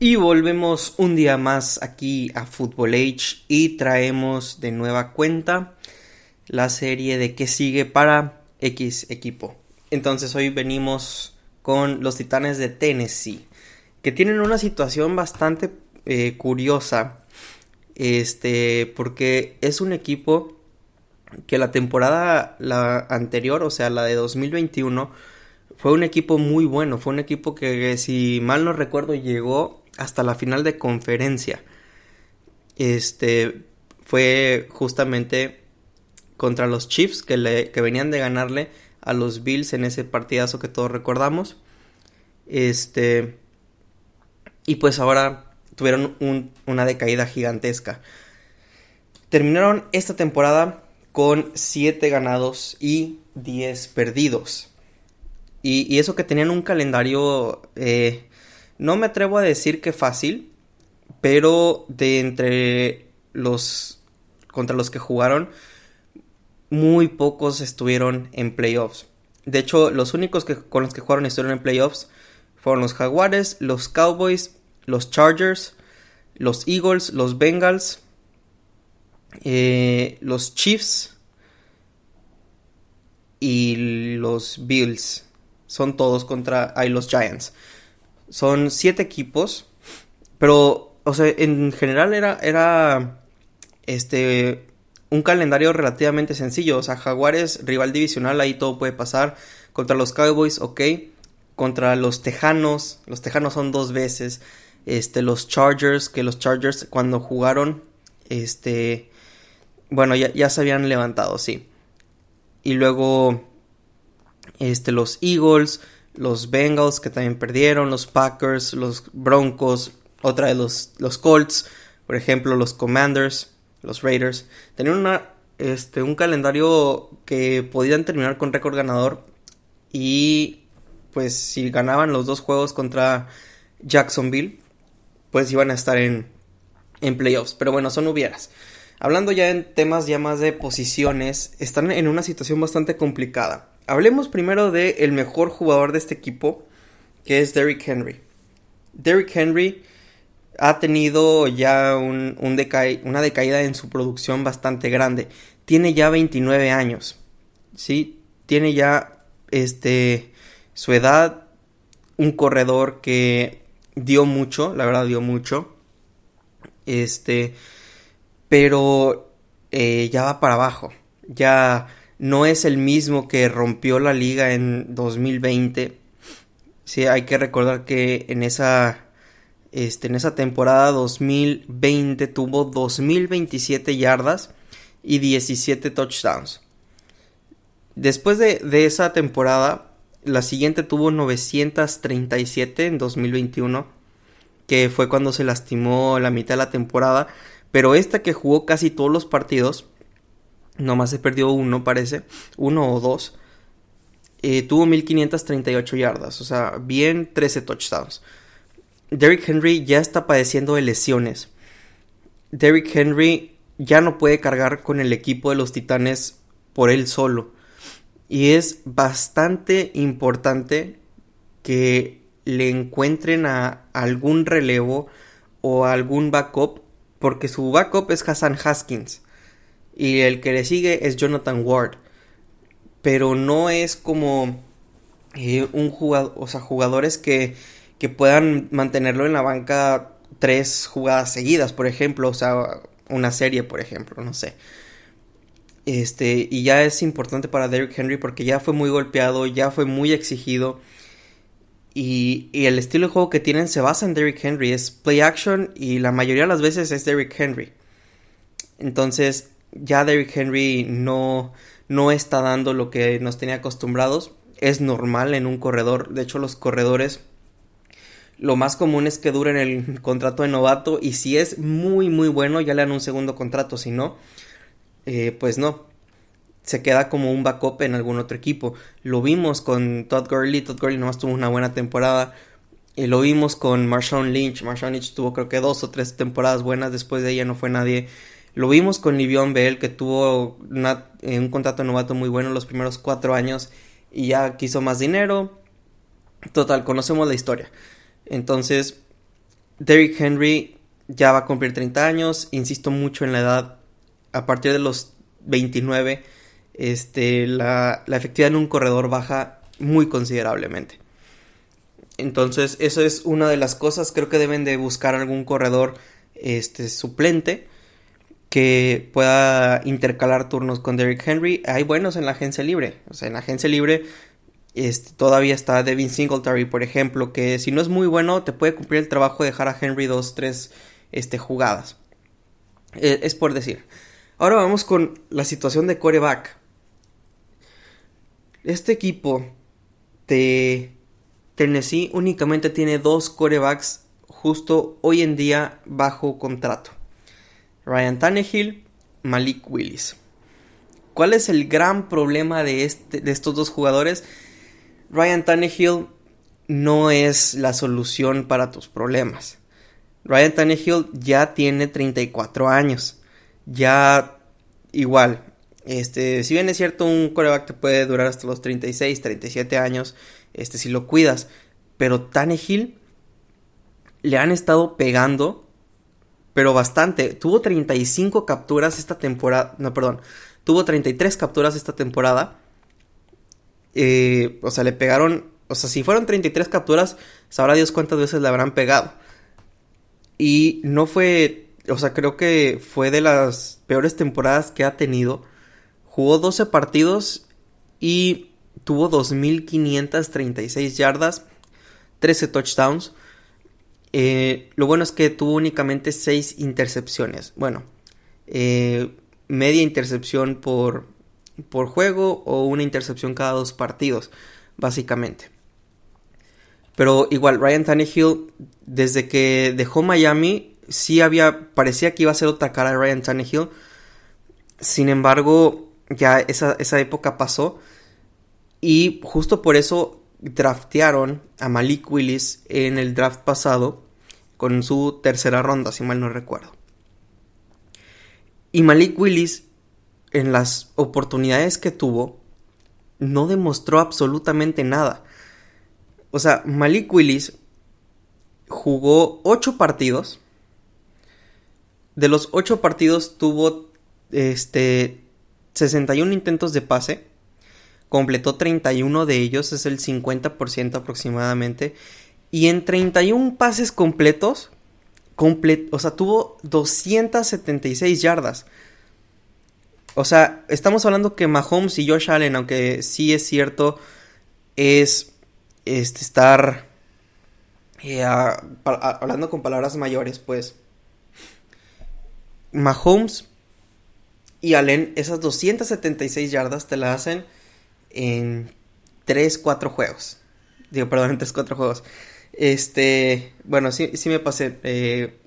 Y volvemos un día más aquí a Football Age y traemos de nueva cuenta la serie de qué sigue para X equipo. Entonces hoy venimos con los Titanes de Tennessee, que tienen una situación bastante eh, curiosa, este, porque es un equipo que la temporada la anterior, o sea, la de 2021, fue un equipo muy bueno, fue un equipo que si mal no recuerdo llegó hasta la final de conferencia. Este fue justamente contra los Chiefs que, venían de ganarle a los Bills en ese partidazo que todos recordamos. Este y pues ahora tuvieron una decaída gigantesca. Terminaron esta temporada con 7 ganados y 10 perdidos. Y, eso que tenían un calendario, eh, no me atrevo a decir que fácil, pero de entre los contra los que jugaron, muy pocos estuvieron en playoffs. De hecho, los únicos que, con los que jugaron estuvieron en playoffs fueron los Jaguares, los Cowboys, los Chargers, los Eagles, los Bengals, eh, los Chiefs y los Bills. Son todos contra ahí los Giants. Son siete equipos, pero, o sea, en general era, era, este, un calendario relativamente sencillo. O sea, Jaguares, rival divisional, ahí todo puede pasar. Contra los Cowboys, ok. Contra los Tejanos, los Tejanos son dos veces. Este, los Chargers, que los Chargers cuando jugaron, este, bueno, ya, ya se habían levantado, sí. Y luego, este, los Eagles, los Bengals que también perdieron, los Packers, los Broncos, otra de los, los Colts, por ejemplo, los Commanders, los Raiders. Tenían una, este, un calendario que podían terminar con récord ganador y pues si ganaban los dos juegos contra Jacksonville, pues iban a estar en, en playoffs. Pero bueno, son hubieras. Hablando ya en temas ya más de posiciones, están en una situación bastante complicada. Hablemos primero de mejor jugador de este equipo, que es Derrick Henry. Derrick Henry ha tenido ya un, una decaída en su producción bastante grande. Tiene ya 29 años. ¿sí? Tiene ya este, su edad, un corredor que dio mucho, la verdad dio mucho. Este, pero eh, ya va para abajo. Ya no es el mismo que rompió la liga en 2020. Sí, hay que recordar que en esa, este, en esa temporada 2020 tuvo 2027 yardas y 17 touchdowns. Después de, de esa temporada, la siguiente tuvo 937 en 2021, que fue cuando se lastimó la mitad de la temporada pero esta que jugó casi todos los partidos, nomás se perdió uno, parece, uno o dos, eh, tuvo 1538 yardas, o sea, bien 13 touchdowns. Derrick Henry ya está padeciendo de lesiones. Derrick Henry ya no puede cargar con el equipo de los Titanes por él solo. Y es bastante importante que le encuentren a algún relevo o algún backup porque su backup es Hassan Haskins y el que le sigue es Jonathan Ward. Pero no es como eh, un jugador, o sea, jugadores que, que puedan mantenerlo en la banca tres jugadas seguidas, por ejemplo, o sea, una serie, por ejemplo, no sé. Este, y ya es importante para Derrick Henry porque ya fue muy golpeado, ya fue muy exigido y, el estilo de juego que tienen se basa en Derrick Henry. Es play action y la mayoría de las veces es Derrick Henry. Entonces ya Derrick Henry no, no está dando lo que nos tenía acostumbrados. Es normal en un corredor. De hecho los corredores lo más común es que duren el contrato de novato y si es muy muy bueno ya le dan un segundo contrato. Si no, eh, pues no se queda como un backup en algún otro equipo. Lo vimos con Todd Gurley, Todd Gurley nomás tuvo una buena temporada. Y lo vimos con Marshawn Lynch, Marshawn Lynch tuvo creo que dos o tres temporadas buenas, después de ella no fue nadie. Lo vimos con Livion Bell, que tuvo eh, un contrato novato muy bueno los primeros cuatro años y ya quiso más dinero. Total, conocemos la historia. Entonces, Derrick Henry ya va a cumplir 30 años, insisto mucho en la edad, a partir de los 29, este, la, la efectividad en un corredor baja muy considerablemente. Entonces, eso es una de las cosas. Creo que deben de buscar algún corredor este, suplente que pueda intercalar turnos con Derrick Henry. Hay buenos en la agencia libre. O sea, en la agencia libre este, todavía está Devin Singletary, por ejemplo, que si no es muy bueno, te puede cumplir el trabajo de dejar a Henry dos, tres este, jugadas. Eh, es por decir. Ahora vamos con la situación de coreback. Este equipo de Tennessee únicamente tiene dos corebacks justo hoy en día bajo contrato. Ryan Tannehill, Malik Willis. ¿Cuál es el gran problema de, este, de estos dos jugadores? Ryan Tannehill no es la solución para tus problemas. Ryan Tannehill ya tiene 34 años. Ya igual. Este, si bien es cierto, un coreback te puede durar hasta los 36, 37 años este, si lo cuidas. Pero Tannehill le han estado pegando, pero bastante. Tuvo 35 capturas esta temporada, no, perdón, tuvo 33 capturas esta temporada. Eh, o sea, le pegaron, o sea, si fueron 33 capturas, sabrá Dios cuántas veces le habrán pegado. Y no fue, o sea, creo que fue de las peores temporadas que ha tenido. Jugó 12 partidos y tuvo 2.536 yardas, 13 touchdowns. Eh, lo bueno es que tuvo únicamente 6 intercepciones. Bueno, eh, media intercepción por, por juego o una intercepción cada dos partidos, básicamente. Pero igual, Ryan Tannehill, desde que dejó Miami, sí había, parecía que iba a ser otra cara de Ryan Tannehill. Sin embargo, ya esa, esa época pasó. Y justo por eso draftearon a Malik Willis en el draft pasado con su tercera ronda, si mal no recuerdo. Y Malik Willis, en las oportunidades que tuvo, no demostró absolutamente nada. O sea, Malik Willis jugó 8 partidos. De los 8 partidos tuvo este 61 intentos de pase completó 31 de ellos, es el 50% aproximadamente. Y en 31 pases completos, o sea, tuvo 276 yardas. O sea, estamos hablando que Mahomes y Josh Allen, aunque sí es cierto, es este, estar eh, hablando con palabras mayores, pues. Mahomes y Allen, esas 276 yardas te la hacen en 3, 4 juegos. Digo, perdón, en 3, 4 juegos. Este, bueno, sí, sí me pasé. Eh,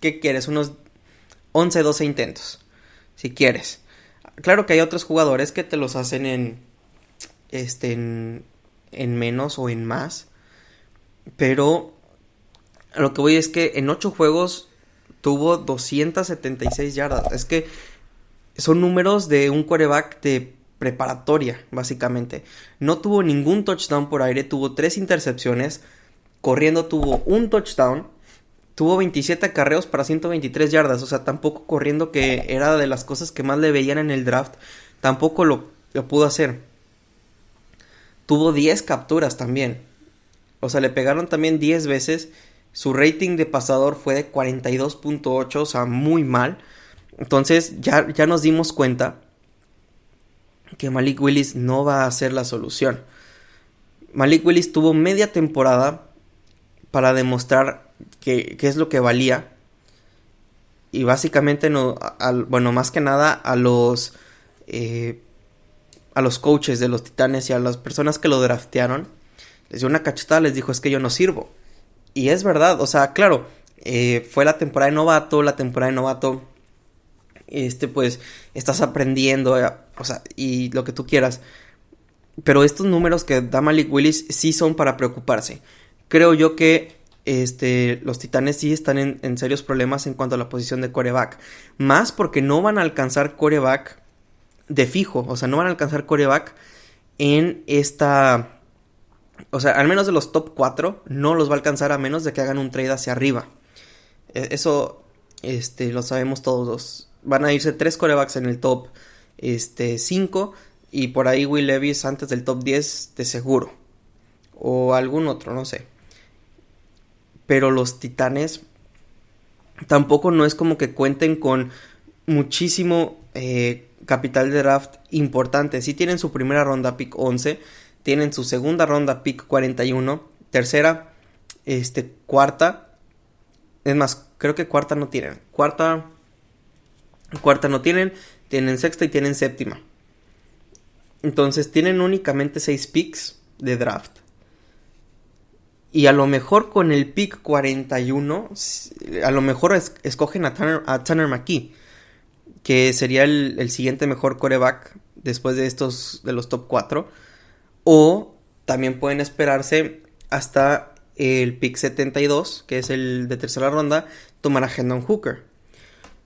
¿Qué quieres? Unos 11, 12 intentos. Si quieres. Claro que hay otros jugadores que te los hacen en. Este, en, en menos o en más. Pero a lo que voy es que en 8 juegos tuvo 276 yardas. Es que son números de un quarterback de preparatoria, básicamente. No tuvo ningún touchdown por aire, tuvo tres intercepciones, corriendo tuvo un touchdown, tuvo 27 carreos para 123 yardas, o sea, tampoco corriendo que era de las cosas que más le veían en el draft, tampoco lo, lo pudo hacer. Tuvo 10 capturas también. O sea, le pegaron también 10 veces. Su rating de pasador fue de 42.8, o sea, muy mal. Entonces ya, ya nos dimos cuenta que Malik Willis no va a ser la solución. Malik Willis tuvo media temporada para demostrar que, es lo que valía. Y básicamente, no, bueno, más que nada a los, eh, a los coaches de los titanes y a las personas que lo draftearon, les dio una cachetada, les dijo es que yo no sirvo. Y es verdad, o sea, claro, eh, fue la temporada de novato, la temporada de novato este, pues, estás aprendiendo, eh, o sea, y lo que tú quieras. Pero estos números que da Malik Willis sí son para preocuparse. Creo yo que este, los Titanes sí están en, serios problemas en cuanto a la posición de coreback. Más porque no van a alcanzar coreback de fijo. O sea, no van a alcanzar coreback en esta. o sea, al menos de los top 4, no los va a alcanzar a menos de que hagan un trade hacia arriba. E, eso, este, lo sabemos todos. Van a irse tres corebacks en el top este, 5 y por ahí Will Levis antes del top 10 de seguro. O algún otro, no sé. Pero los Titanes tampoco no es como que cuenten con muchísimo eh, capital de draft importante. Si tienen su primera ronda pick 11, tienen su segunda ronda pick 41, tercera, este, cuarta. Es más, creo que cuarta no tienen. Cuarta, cuarta no tienen, tienen sexta y tienen séptima. Entonces tienen únicamente seis picks de draft. Y a lo mejor con el pick 41, a lo mejor escogen a Tanner, a Tanner McKee, que sería el, el, siguiente mejor coreback después de estos, de los top 4. O también pueden esperarse hasta el pick 72, que es el de tercera ronda, tomar a Hendon Hooker.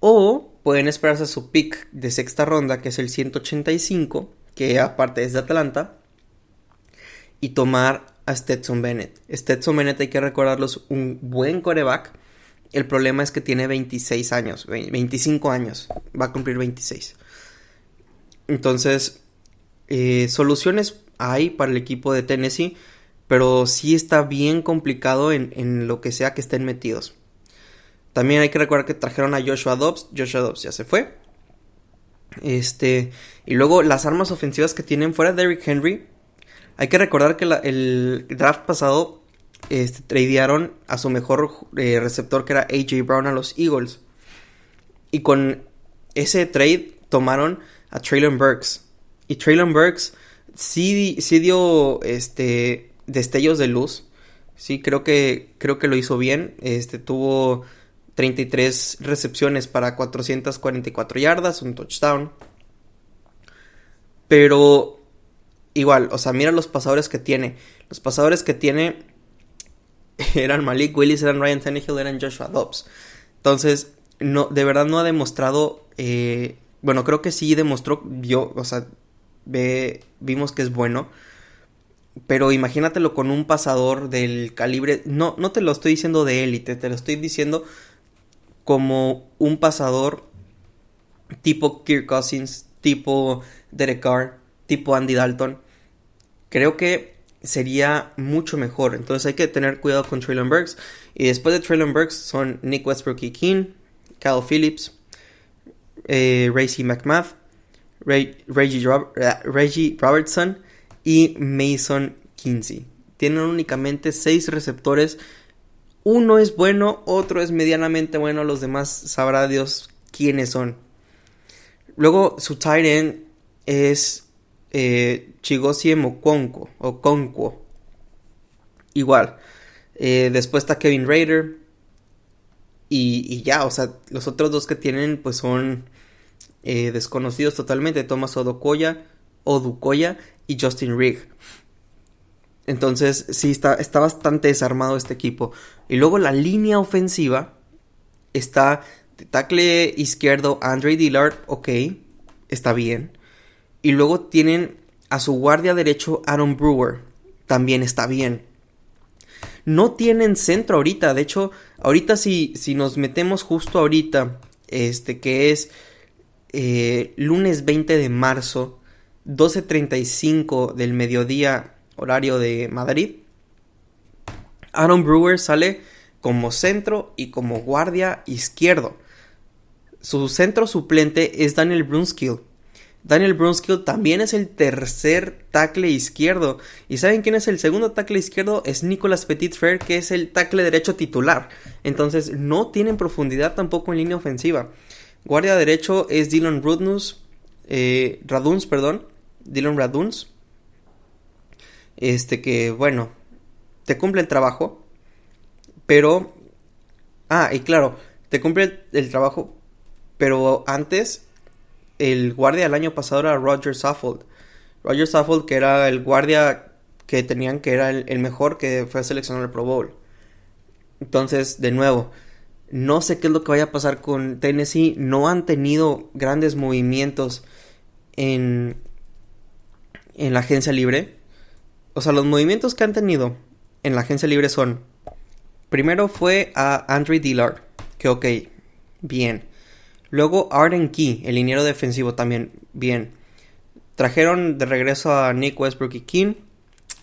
O pueden esperarse a su pick de sexta ronda, que es el 185, que aparte es de Atlanta, y tomar a Stetson Bennett. Stetson Bennett hay que recordarlos un buen coreback. El problema es que tiene 26 años, 25 años, va a cumplir 26. Entonces, eh, soluciones hay para el equipo de Tennessee, pero sí está bien complicado en, en, lo que sea que estén metidos. También hay que recordar que trajeron a Joshua Dobbs, Joshua Dobbs ya se fue. Este, y luego las armas ofensivas que tienen fuera de Derrick Henry, hay que recordar que el draft pasado este, tradearon a su mejor eh, receptor que era AJ Brown a los Eagles. Y con ese trade tomaron a Traylon Burks. Y Traylon Burks sí, sí dio este, destellos de luz. Sí, creo que, creo que lo hizo bien. Este, tuvo 33 recepciones para 444 yardas, un touchdown. Pero igual, o sea, mira los pasadores que tiene. Los pasadores que tiene eran Malik Willis, eran Ryan Tannehill, eran Joshua Dobbs. Entonces, no, de verdad no ha demostrado. Eh, bueno, creo que sí demostró. Yo, o sea, ve, vimos que es bueno. Pero imagínatelo con un pasador del calibre. No, no te lo estoy diciendo de élite, te lo estoy diciendo como un pasador tipo Kirk Cousins, tipo Derek Carr, tipo Andy Dalton, creo que sería mucho mejor. Entonces hay que tener cuidado con Traylon Burks. Y después de Traylon Burks son Nick Westbrook y King, Kyle Phillips, eh, McMath, Reggie, Reggie Robertson y Mason Kinsey. Tienen únicamente seis receptores. Uno es bueno, otro es medianamente bueno, los demás sabrá Dios quiénes son. Luego su tight end es eh, Chigozie Mokonko o Conquo. Igual. Eh, después está Kevin Raider. Y, ya, o sea, los otros dos que tienen pues son eh, desconocidos totalmente. Thomas Odukoya, Odukoya y Justin Rigg. Entonces, sí, está, está bastante desarmado este equipo. Y luego la línea ofensiva está de tackle izquierdo Andre Dillard, ok, está bien. Y luego tienen a su guardia derecho Aaron Brewer. También está bien. No tienen centro ahorita. De hecho, ahorita si, si nos metemos justo ahorita, este que es eh, lunes 20 de marzo, 12.35 del mediodía horario de Madrid, Aaron Brewer sale como centro y como guardia izquierdo. Su centro suplente es Daniel Brunskill Daniel Brunskill también es el tercer tackle izquierdo. ¿Y saben quién es el segundo tackle izquierdo? Es Nicolas Petitfer, que es el tackle derecho titular. Entonces no tienen profundidad tampoco en línea ofensiva. Guardia derecho es Dylan Rudnus, eh, Raduns, perdón. Dylan Raduns. Este que, bueno, te cumple el trabajo. Pero... Ah, y claro, te cumple el trabajo. Pero antes el guardia del año pasado era Roger Saffold. Roger Saffold, que era el guardia que tenían que era el, mejor que fue a seleccionar el Pro Bowl. Entonces, de nuevo, no sé qué es lo que vaya a pasar con Tennessee. No han tenido grandes movimientos en, en la agencia libre. O sea, los movimientos que han tenido en la agencia libre son, primero fue a Andre Dillard, que ok, bien. Luego Arden Key, el liniero defensivo también, bien. Trajeron de regreso a Nick Westbrook y King,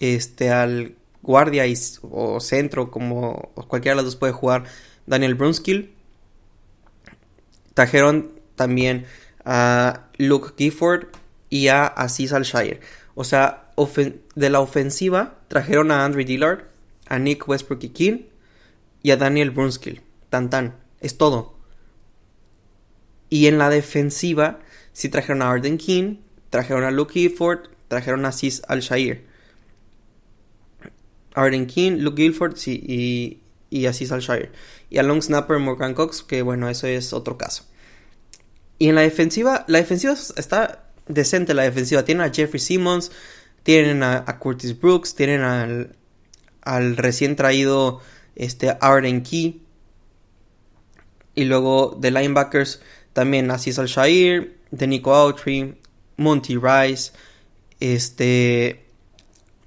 este, al guardia o centro, como cualquiera de los dos puede jugar, Daniel Brunskill. Trajeron también a Luke Gifford y a Aziz Alshire. O sea, de la ofensiva trajeron a Andre Dillard, a Nick Westbrook y King y a Daniel Brunskill. Tan tan. Es todo. Y en la defensiva sí trajeron a Arden King, trajeron a Luke Gifford, trajeron a Aziz Al-Shair. Arden King, Luke Gifford sí, y, y Aziz Al-Shair. Y a long snapper Morgan Cox, que bueno, eso es otro caso. Y en la defensiva, la defensiva está decente, la defensiva. Tienen a Jeffrey Simmons, tienen a, Curtis Brooks, tienen al, al recién traído este, Arden Key. Y luego de linebackers también Aziz Al-Shair, de Nico Autry, Monty Rice, este,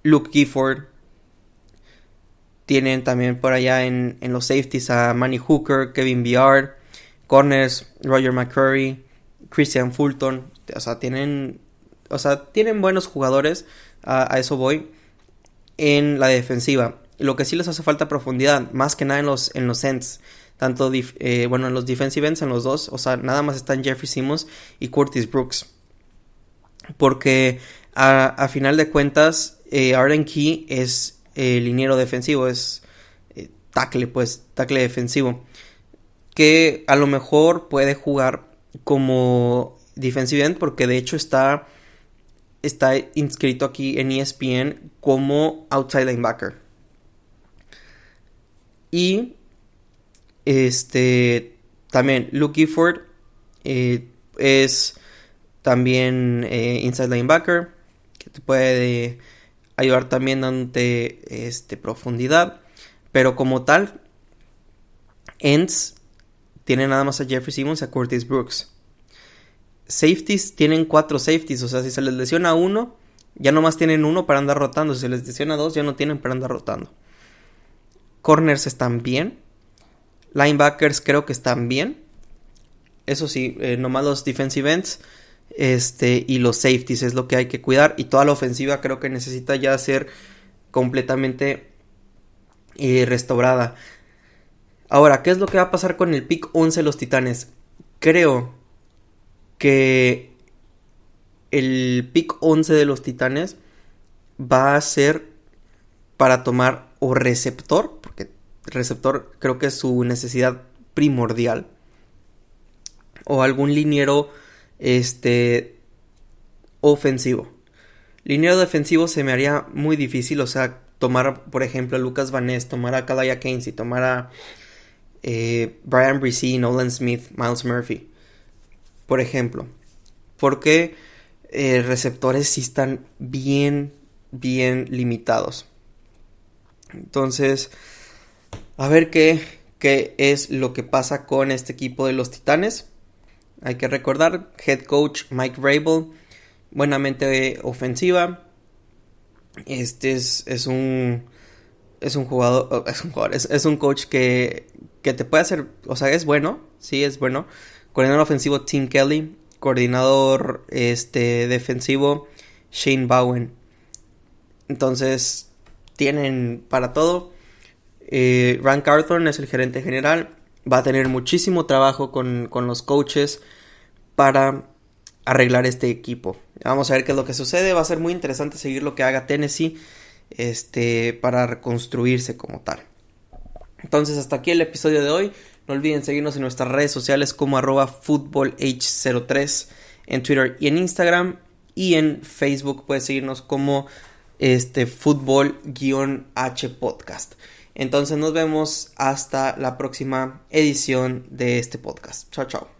Luke Gifford. Tienen también por allá en, en los safeties a Manny Hooker, Kevin Biard, corners Roger McCurry, Christian Fulton. O sea, tienen, o sea, tienen buenos jugadores. A, eso voy. En la defensiva. Lo que sí les hace falta profundidad, más que nada en los, en los ends. Tanto, eh, bueno, en los defensive ends, en los dos. O sea, nada más están Jeffrey Simmons y Curtis Brooks. Porque a, final de cuentas, eh, Arden Key es liniero defensivo, es eh, tackle, pues, tackle defensivo. Que a lo mejor puede jugar como defensive end porque de hecho está está inscrito aquí en ESPN como outside linebacker. Y este también Luke Gifford eh, es también eh, inside linebacker que te puede ayudar también dándote este profundidad, pero como tal ends tiene nada más a Jeffrey Simmons y a Curtis Brooks. Safeties tienen cuatro safeties, o sea, si se les lesiona uno, ya nomás tienen uno para andar rotando. Si se les lesiona dos, ya no tienen para andar rotando. Corners están bien. Linebackers creo que están bien. Eso sí, eh, nomás los defensive ends este, y los safeties es lo que hay que cuidar. Y toda la ofensiva creo que necesita ya ser completamente eh, restaurada. Ahora, ¿qué es lo que va a pasar con el pick 11 de los Titanes? Creo que el pick 11 de los Titanes va a ser para tomar o receptor, porque receptor creo que es su necesidad primordial, o algún liniero este ofensivo. Liniero defensivo se me haría muy difícil, o sea, tomar, por ejemplo, a Lucas Vaness, tomar a Kalaya Keynes y tomar a eh, Brian Brisee, Nolan Smith, Miles Murphy, por ejemplo. Porque eh, receptores sí están bien, bien limitados. Entonces, a ver qué, qué es lo que pasa con este equipo de los Titanes. Hay que recordar, head coach Mike Rabel, buenamente ofensiva. Este es, es un es un jugador, es un jugador, es un coach que que te puede hacer, o sea, es bueno, sí, es bueno. Coordinador ofensivo Tim Kelly, coordinador este defensivo Shane Bowen. Entonces, tienen para todo. Eh, Rank Arthur es el gerente general. Va a tener muchísimo trabajo con, con los coaches para arreglar este equipo. Vamos a ver qué es lo que sucede. Va a ser muy interesante seguir lo que haga Tennessee este, para reconstruirse como tal. Entonces hasta aquí el episodio de hoy. No olviden seguirnos en nuestras redes sociales como arroba footballh03 en Twitter y en Instagram. Y en Facebook puedes seguirnos como este fútbol-h podcast. Entonces nos vemos hasta la próxima edición de este podcast. Chao, chao.